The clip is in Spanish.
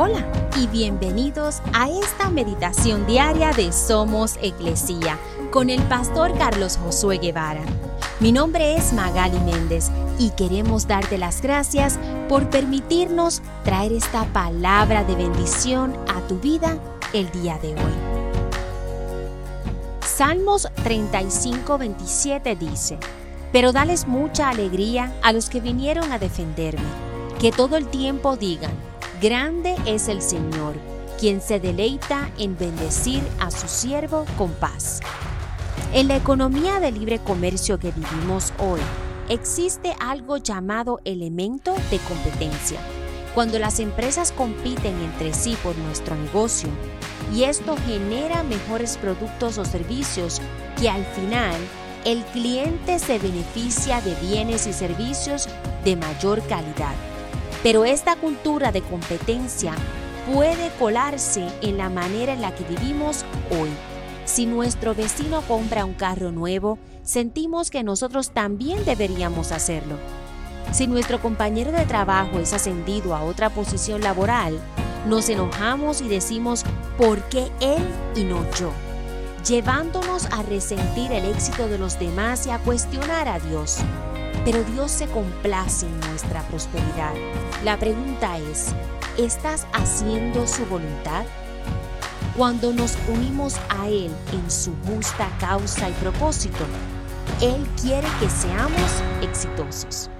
Hola y bienvenidos a esta meditación diaria de Somos Iglesia con el pastor Carlos Josué Guevara. Mi nombre es Magali Méndez y queremos darte las gracias por permitirnos traer esta palabra de bendición a tu vida el día de hoy. Salmos 35, 27 dice, Pero dales mucha alegría a los que vinieron a defenderme, que todo el tiempo digan, Grande es el Señor, quien se deleita en bendecir a su siervo con paz. En la economía de libre comercio que vivimos hoy, existe algo llamado elemento de competencia. Cuando las empresas compiten entre sí por nuestro negocio, y esto genera mejores productos o servicios que al final el cliente se beneficia de bienes y servicios de mayor calidad. Pero esta cultura de competencia puede colarse en la manera en la que vivimos hoy. Si nuestro vecino compra un carro nuevo, sentimos que nosotros también deberíamos hacerlo. Si nuestro compañero de trabajo es ascendido a otra posición laboral, nos enojamos y decimos, ¿por qué él y no yo? Llevándonos a resentir el éxito de los demás y a cuestionar a Dios pero Dios se complace en nuestra prosperidad. La pregunta es, ¿estás haciendo su voluntad? Cuando nos unimos a Él en su justa causa y propósito, Él quiere que seamos exitosos.